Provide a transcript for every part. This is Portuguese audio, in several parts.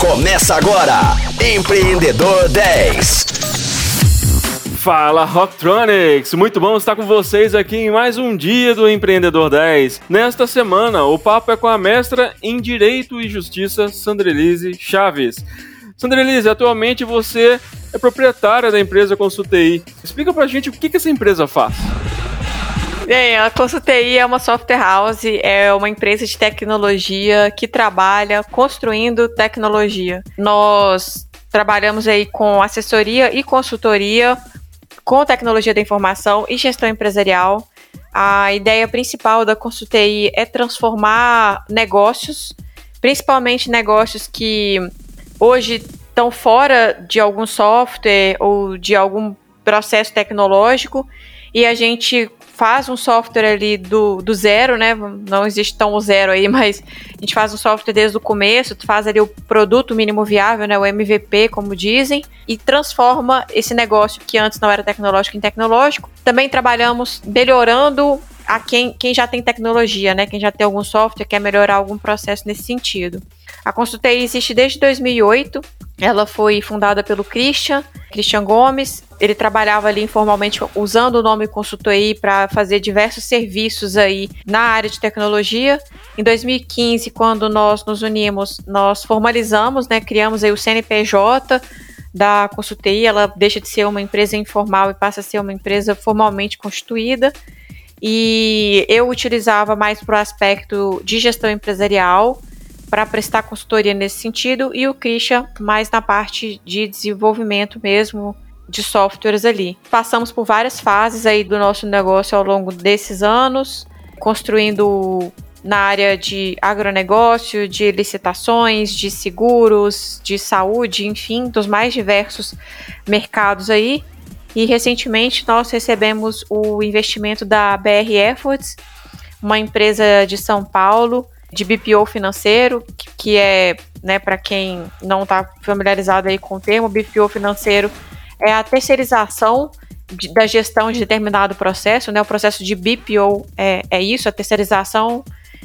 Começa agora, Empreendedor 10. Fala Rocktronics! Muito bom estar com vocês aqui em mais um dia do Empreendedor 10. Nesta semana, o papo é com a mestra em Direito e Justiça, Sandrelise Chaves. Sandrelise, atualmente você é proprietária da empresa Consultei. Explica pra gente o que, que essa empresa faz. Bem, a Consultei é uma software house, é uma empresa de tecnologia que trabalha construindo tecnologia. Nós trabalhamos aí com assessoria e consultoria com tecnologia da informação e gestão empresarial. A ideia principal da Consultei é transformar negócios, principalmente negócios que hoje estão fora de algum software ou de algum processo tecnológico e a gente faz um software ali do, do zero, né? Não existe tão o zero aí, mas a gente faz um software desde o começo, faz ali o produto mínimo viável, né? O MVP, como dizem, e transforma esse negócio que antes não era tecnológico em tecnológico. Também trabalhamos melhorando a quem, quem já tem tecnologia, né? Quem já tem algum software, quer melhorar algum processo nesse sentido. A Consultei existe desde 2008. Ela foi fundada pelo Christian, Christian Gomes. Ele trabalhava ali informalmente usando o nome Consultei para fazer diversos serviços aí na área de tecnologia. Em 2015, quando nós nos unimos, nós formalizamos, né, criamos aí o CNPJ da Consultei. Ela deixa de ser uma empresa informal e passa a ser uma empresa formalmente constituída. E eu utilizava mais para o aspecto de gestão empresarial, para prestar consultoria nesse sentido e o Christian mais na parte de desenvolvimento mesmo de softwares ali. Passamos por várias fases aí do nosso negócio ao longo desses anos, construindo na área de agronegócio, de licitações, de seguros, de saúde, enfim, dos mais diversos mercados aí. E recentemente nós recebemos o investimento da BR Efforts, uma empresa de São Paulo, de BPO financeiro, que é, né, para quem não está familiarizado aí com o termo, BPO financeiro é a terceirização de, da gestão de determinado processo, né? O processo de BPO é, é isso, a terceirização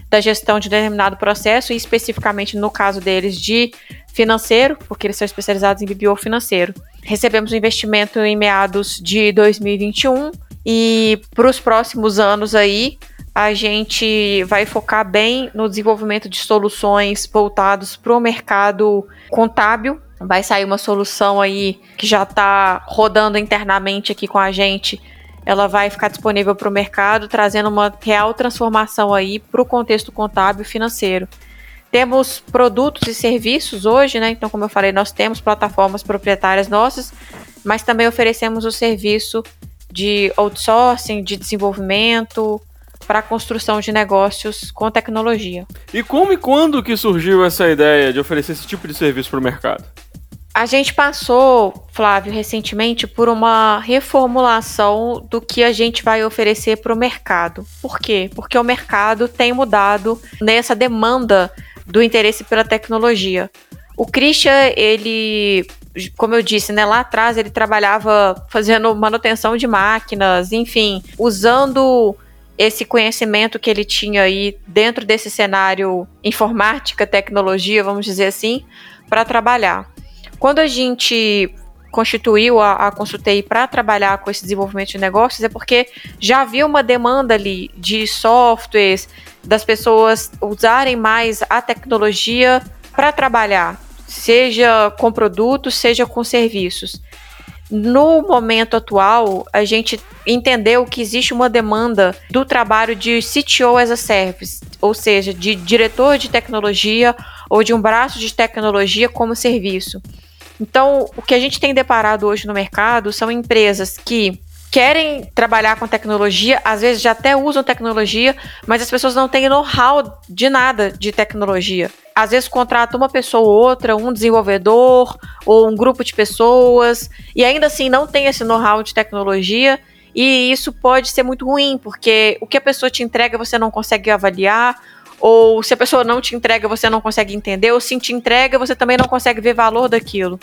da gestão de determinado processo, e especificamente no caso deles de financeiro, porque eles são especializados em BPO financeiro. Recebemos um investimento em meados de 2021 e para os próximos anos aí a gente vai focar bem no desenvolvimento de soluções voltados para o mercado contábil. Vai sair uma solução aí que já está rodando internamente aqui com a gente. Ela vai ficar disponível para o mercado, trazendo uma real transformação aí para o contexto contábil financeiro. Temos produtos e serviços hoje, né? Então, como eu falei, nós temos plataformas proprietárias nossas, mas também oferecemos o serviço de outsourcing, de desenvolvimento, para a construção de negócios com tecnologia. E como e quando que surgiu essa ideia de oferecer esse tipo de serviço para o mercado? A gente passou, Flávio, recentemente por uma reformulação do que a gente vai oferecer para o mercado. Por quê? Porque o mercado tem mudado nessa demanda do interesse pela tecnologia. O Christian, ele, como eu disse, né, lá atrás ele trabalhava fazendo manutenção de máquinas, enfim, usando esse conhecimento que ele tinha aí dentro desse cenário informática, tecnologia, vamos dizer assim, para trabalhar. Quando a gente constituiu a, a Consultei para trabalhar com esse desenvolvimento de negócios é porque já havia uma demanda ali de softwares, das pessoas usarem mais a tecnologia para trabalhar, seja com produtos, seja com serviços. No momento atual, a gente entendeu que existe uma demanda do trabalho de CTO as a Service, ou seja, de diretor de tecnologia ou de um braço de tecnologia como serviço. Então, o que a gente tem deparado hoje no mercado são empresas que querem trabalhar com tecnologia, às vezes já até usam tecnologia, mas as pessoas não têm know-how de nada de tecnologia. Às vezes contrata uma pessoa ou outra, um desenvolvedor ou um grupo de pessoas, e ainda assim não tem esse know-how de tecnologia, e isso pode ser muito ruim, porque o que a pessoa te entrega você não consegue avaliar, ou se a pessoa não te entrega você não consegue entender, ou se te entrega você também não consegue ver valor daquilo.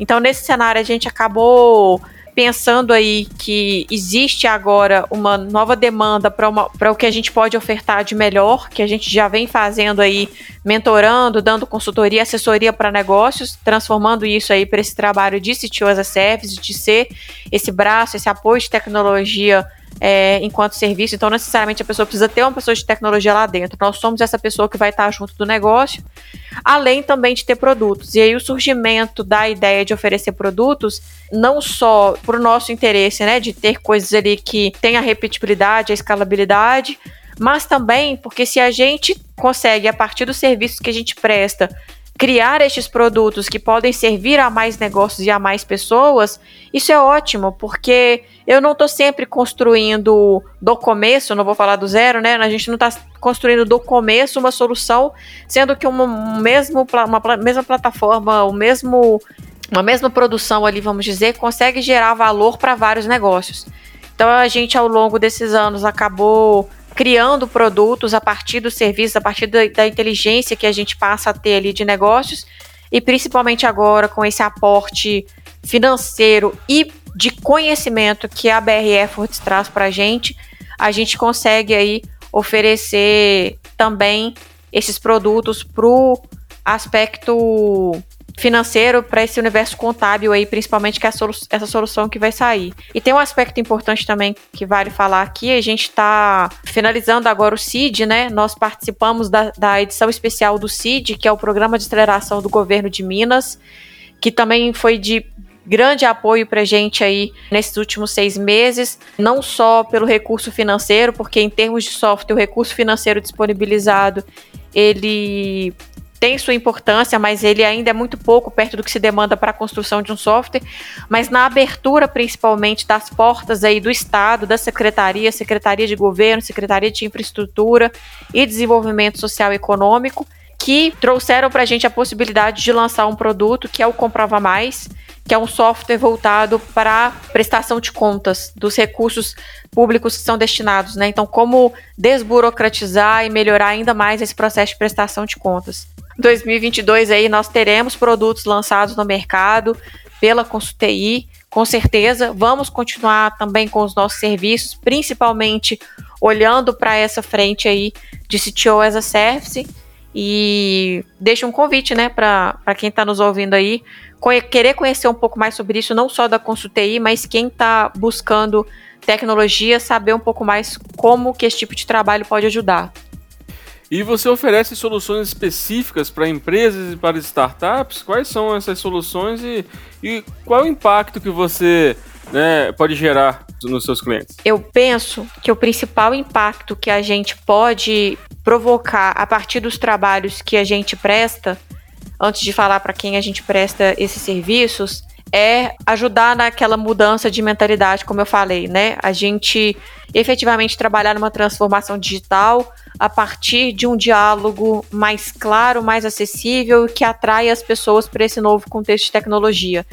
Então, nesse cenário, a gente acabou pensando aí que existe agora uma nova demanda para o que a gente pode ofertar de melhor, que a gente já vem fazendo aí, mentorando, dando consultoria, assessoria para negócios, transformando isso aí para esse trabalho de CTO as a Service, de ser esse braço, esse apoio de tecnologia é, enquanto serviço, então necessariamente a pessoa precisa ter uma pessoa de tecnologia lá dentro. Nós somos essa pessoa que vai estar junto do negócio, além também de ter produtos. E aí o surgimento da ideia de oferecer produtos, não só para o nosso interesse, né, de ter coisas ali que tenha a repetibilidade, a escalabilidade, mas também porque se a gente consegue, a partir dos serviços que a gente presta, criar estes produtos que podem servir a mais negócios e a mais pessoas, isso é ótimo, porque eu não estou sempre construindo do começo, não vou falar do zero, né? A gente não está construindo do começo uma solução, sendo que uma, mesmo, uma mesma plataforma, o mesmo, uma mesma produção ali, vamos dizer, consegue gerar valor para vários negócios. Então a gente ao longo desses anos acabou criando produtos a partir do serviço, a partir da, da inteligência que a gente passa a ter ali de negócios, e principalmente agora com esse aporte financeiro e de conhecimento que a BR Efforts traz para a gente, a gente consegue aí oferecer também esses produtos para o aspecto financeiro para esse universo contábil aí, principalmente que é solu essa solução que vai sair. E tem um aspecto importante também que vale falar aqui, a gente está finalizando agora o CID, né? Nós participamos da, da edição especial do CID, que é o Programa de Aceleração do Governo de Minas, que também foi de grande apoio para gente aí nesses últimos seis meses, não só pelo recurso financeiro, porque em termos de software, o recurso financeiro disponibilizado ele tem sua importância, mas ele ainda é muito pouco perto do que se demanda para a construção de um software. Mas na abertura, principalmente, das portas aí do Estado, da Secretaria, Secretaria de Governo, Secretaria de Infraestrutura e Desenvolvimento Social e Econômico, que trouxeram para a gente a possibilidade de lançar um produto que é o Comprova Mais, que é um software voltado para prestação de contas dos recursos públicos que são destinados, né? Então, como desburocratizar e melhorar ainda mais esse processo de prestação de contas. 2022 aí nós teremos produtos lançados no mercado pela Consulti, com certeza. Vamos continuar também com os nossos serviços, principalmente olhando para essa frente aí de CTO as a Service. E deixa um convite, né, para quem está nos ouvindo aí, querer conhecer um pouco mais sobre isso, não só da Consulti, mas quem está buscando tecnologia, saber um pouco mais como que esse tipo de trabalho pode ajudar. E você oferece soluções específicas para empresas e para startups? Quais são essas soluções e, e qual o impacto que você né, pode gerar nos seus clientes? Eu penso que o principal impacto que a gente pode provocar a partir dos trabalhos que a gente presta, antes de falar para quem a gente presta esses serviços, é ajudar naquela mudança de mentalidade, como eu falei, né? A gente efetivamente trabalhar numa transformação digital a partir de um diálogo mais claro, mais acessível, que atrai as pessoas para esse novo contexto de tecnologia.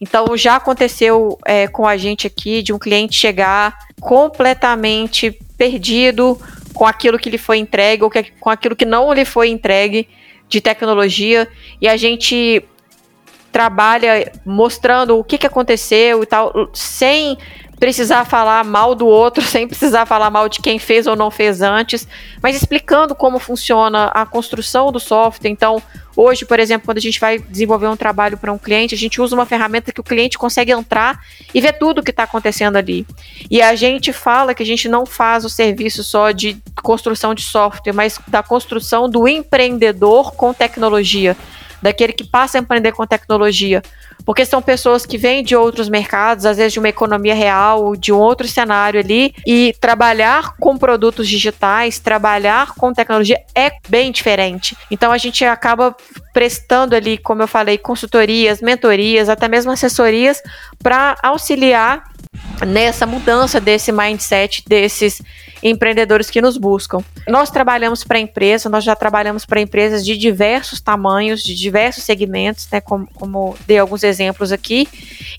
Então, já aconteceu é, com a gente aqui de um cliente chegar completamente perdido com aquilo que lhe foi entregue ou que, com aquilo que não lhe foi entregue de tecnologia e a gente trabalha mostrando o que, que aconteceu e tal, sem precisar falar mal do outro, sem precisar falar mal de quem fez ou não fez antes, mas explicando como funciona a construção do software. Então, hoje, por exemplo, quando a gente vai desenvolver um trabalho para um cliente, a gente usa uma ferramenta que o cliente consegue entrar e ver tudo o que está acontecendo ali. E a gente fala que a gente não faz o serviço só de construção de software, mas da construção do empreendedor com tecnologia daquele que passa a empreender com tecnologia. Porque são pessoas que vêm de outros mercados, às vezes de uma economia real, de um outro cenário ali, e trabalhar com produtos digitais, trabalhar com tecnologia é bem diferente. Então a gente acaba prestando ali, como eu falei, consultorias, mentorias, até mesmo assessorias para auxiliar nessa mudança desse mindset desses empreendedores que nos buscam. Nós trabalhamos para empresa, nós já trabalhamos para empresas de diversos tamanhos, de diversos segmentos, né, como, como dei alguns exemplos aqui,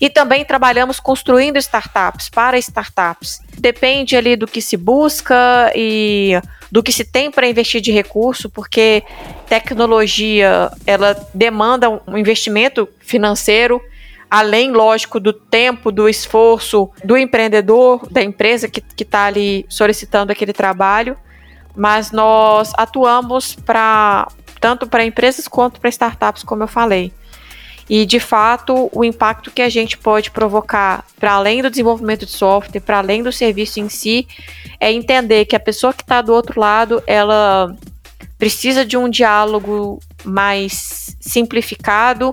e também trabalhamos construindo startups para startups. Depende ali do que se busca e do que se tem para investir de recurso, porque tecnologia ela demanda um investimento financeiro além, lógico, do tempo, do esforço do empreendedor, da empresa que está ali solicitando aquele trabalho, mas nós atuamos para tanto para empresas quanto para startups, como eu falei. E de fato, o impacto que a gente pode provocar para além do desenvolvimento de software, para além do serviço em si, é entender que a pessoa que está do outro lado, ela precisa de um diálogo mais simplificado,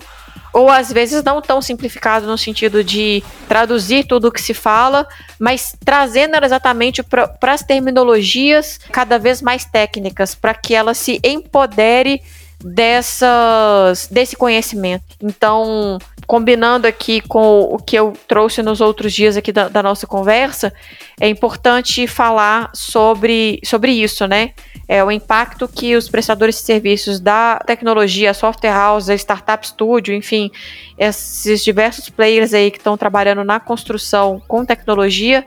ou às vezes não tão simplificado no sentido de traduzir tudo o que se fala, mas trazendo exatamente para as terminologias cada vez mais técnicas, para que ela se empodere dessas, desse conhecimento. Então, combinando aqui com o que eu trouxe nos outros dias aqui da, da nossa conversa, é importante falar sobre, sobre isso, né? É o impacto que os prestadores de serviços da tecnologia, software house, startup studio, enfim, esses diversos players aí que estão trabalhando na construção com tecnologia,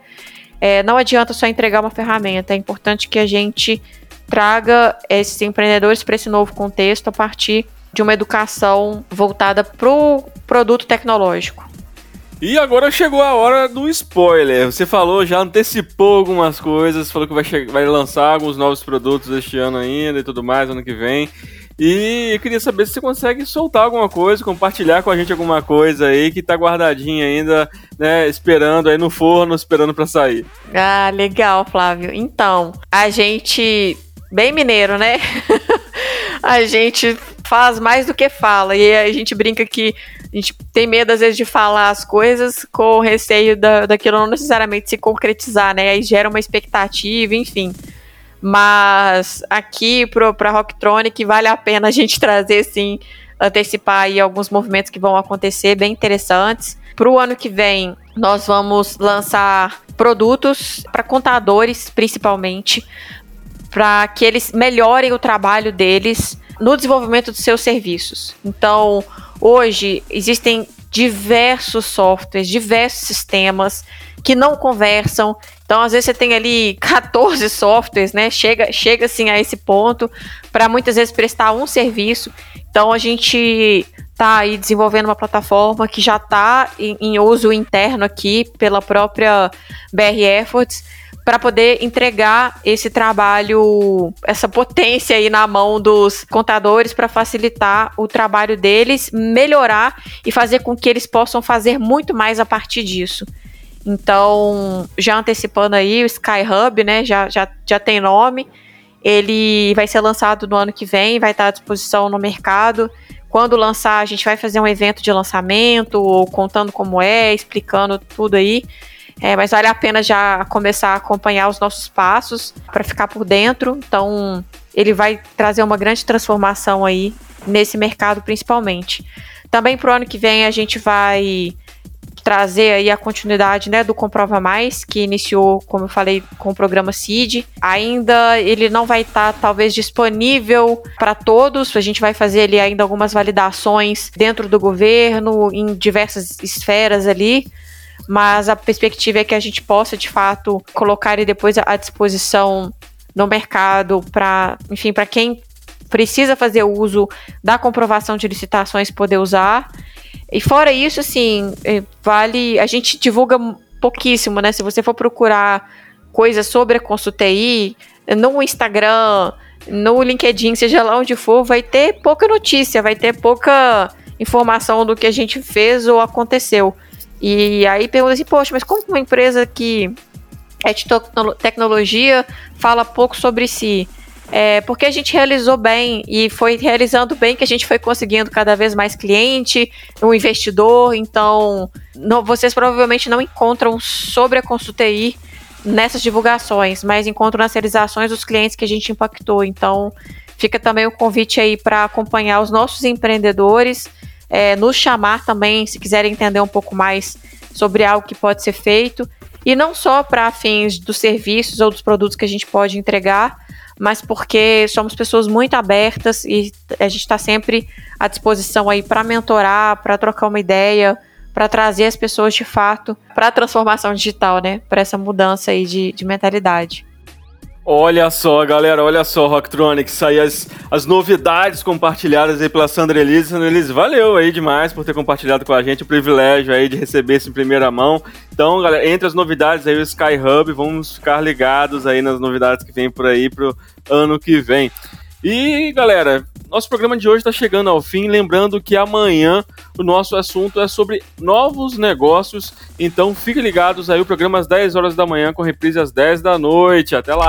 é, não adianta só entregar uma ferramenta, é importante que a gente traga esses empreendedores para esse novo contexto a partir de uma educação voltada para o produto tecnológico. E agora chegou a hora do spoiler. Você falou, já antecipou algumas coisas, falou que vai, vai lançar alguns novos produtos este ano ainda e tudo mais, ano que vem. E eu queria saber se você consegue soltar alguma coisa, compartilhar com a gente alguma coisa aí que tá guardadinha ainda, né, esperando aí no forno, esperando para sair. Ah, legal, Flávio. Então, a gente bem mineiro, né? a gente faz mais do que fala. E a gente brinca que a gente tem medo, às vezes, de falar as coisas com receio da, daquilo não necessariamente se concretizar, né? Aí gera uma expectativa, enfim. Mas aqui para Rocktronic vale a pena a gente trazer, sim, antecipar aí alguns movimentos que vão acontecer bem interessantes. Para o ano que vem, nós vamos lançar produtos para contadores, principalmente, para que eles melhorem o trabalho deles no desenvolvimento dos seus serviços. Então, hoje existem diversos softwares, diversos sistemas que não conversam. Então, às vezes você tem ali 14 softwares, né? Chega, chega assim a esse ponto para muitas vezes prestar um serviço. Então, a gente está aí desenvolvendo uma plataforma que já está em, em uso interno aqui pela própria BR Efforts para poder entregar esse trabalho, essa potência aí na mão dos contadores para facilitar o trabalho deles, melhorar e fazer com que eles possam fazer muito mais a partir disso. Então, já antecipando aí, o Sky Hub, né, já, já, já tem nome. Ele vai ser lançado no ano que vem, vai estar à disposição no mercado. Quando lançar, a gente vai fazer um evento de lançamento, contando como é, explicando tudo aí. É, mas vale a pena já começar a acompanhar os nossos passos para ficar por dentro. Então, ele vai trazer uma grande transformação aí nesse mercado, principalmente. Também para o ano que vem a gente vai trazer aí a continuidade né, do Comprova Mais, que iniciou, como eu falei, com o programa CID. Ainda ele não vai estar, tá, talvez, disponível para todos. A gente vai fazer ali ainda algumas validações dentro do governo, em diversas esferas ali mas a perspectiva é que a gente possa de fato colocar ele depois à disposição no mercado para, enfim, para quem precisa fazer uso da comprovação de licitações poder usar. E fora isso, assim, é, vale. A gente divulga pouquíssimo, né? Se você for procurar coisas sobre a Consultei no Instagram, no LinkedIn, seja lá onde for, vai ter pouca notícia, vai ter pouca informação do que a gente fez ou aconteceu. E aí pergunta assim, poxa, mas como uma empresa que é de tecnologia fala pouco sobre si? É, porque a gente realizou bem e foi realizando bem que a gente foi conseguindo cada vez mais cliente, um investidor. Então, não, vocês provavelmente não encontram sobre a Consultei nessas divulgações, mas encontram nas realizações dos clientes que a gente impactou. Então, fica também o convite aí para acompanhar os nossos empreendedores é, nos chamar também, se quiserem entender um pouco mais sobre algo que pode ser feito. E não só para fins dos serviços ou dos produtos que a gente pode entregar, mas porque somos pessoas muito abertas e a gente está sempre à disposição aí para mentorar, para trocar uma ideia, para trazer as pessoas de fato para a transformação digital, né? Para essa mudança aí de, de mentalidade. Olha só, galera, olha só, Rocktronics, aí as, as novidades compartilhadas aí pela Sandra Elise. Sandra Elise, valeu aí demais por ter compartilhado com a gente o privilégio aí de receber isso em primeira mão. Então, galera, entre as novidades aí o Sky Hub, vamos ficar ligados aí nas novidades que vem por aí pro ano que vem. E, galera, nosso programa de hoje está chegando ao fim. Lembrando que amanhã o nosso assunto é sobre novos negócios. Então fiquem ligados aí, o programa às 10 horas da manhã, com reprise às 10 da noite. Até lá!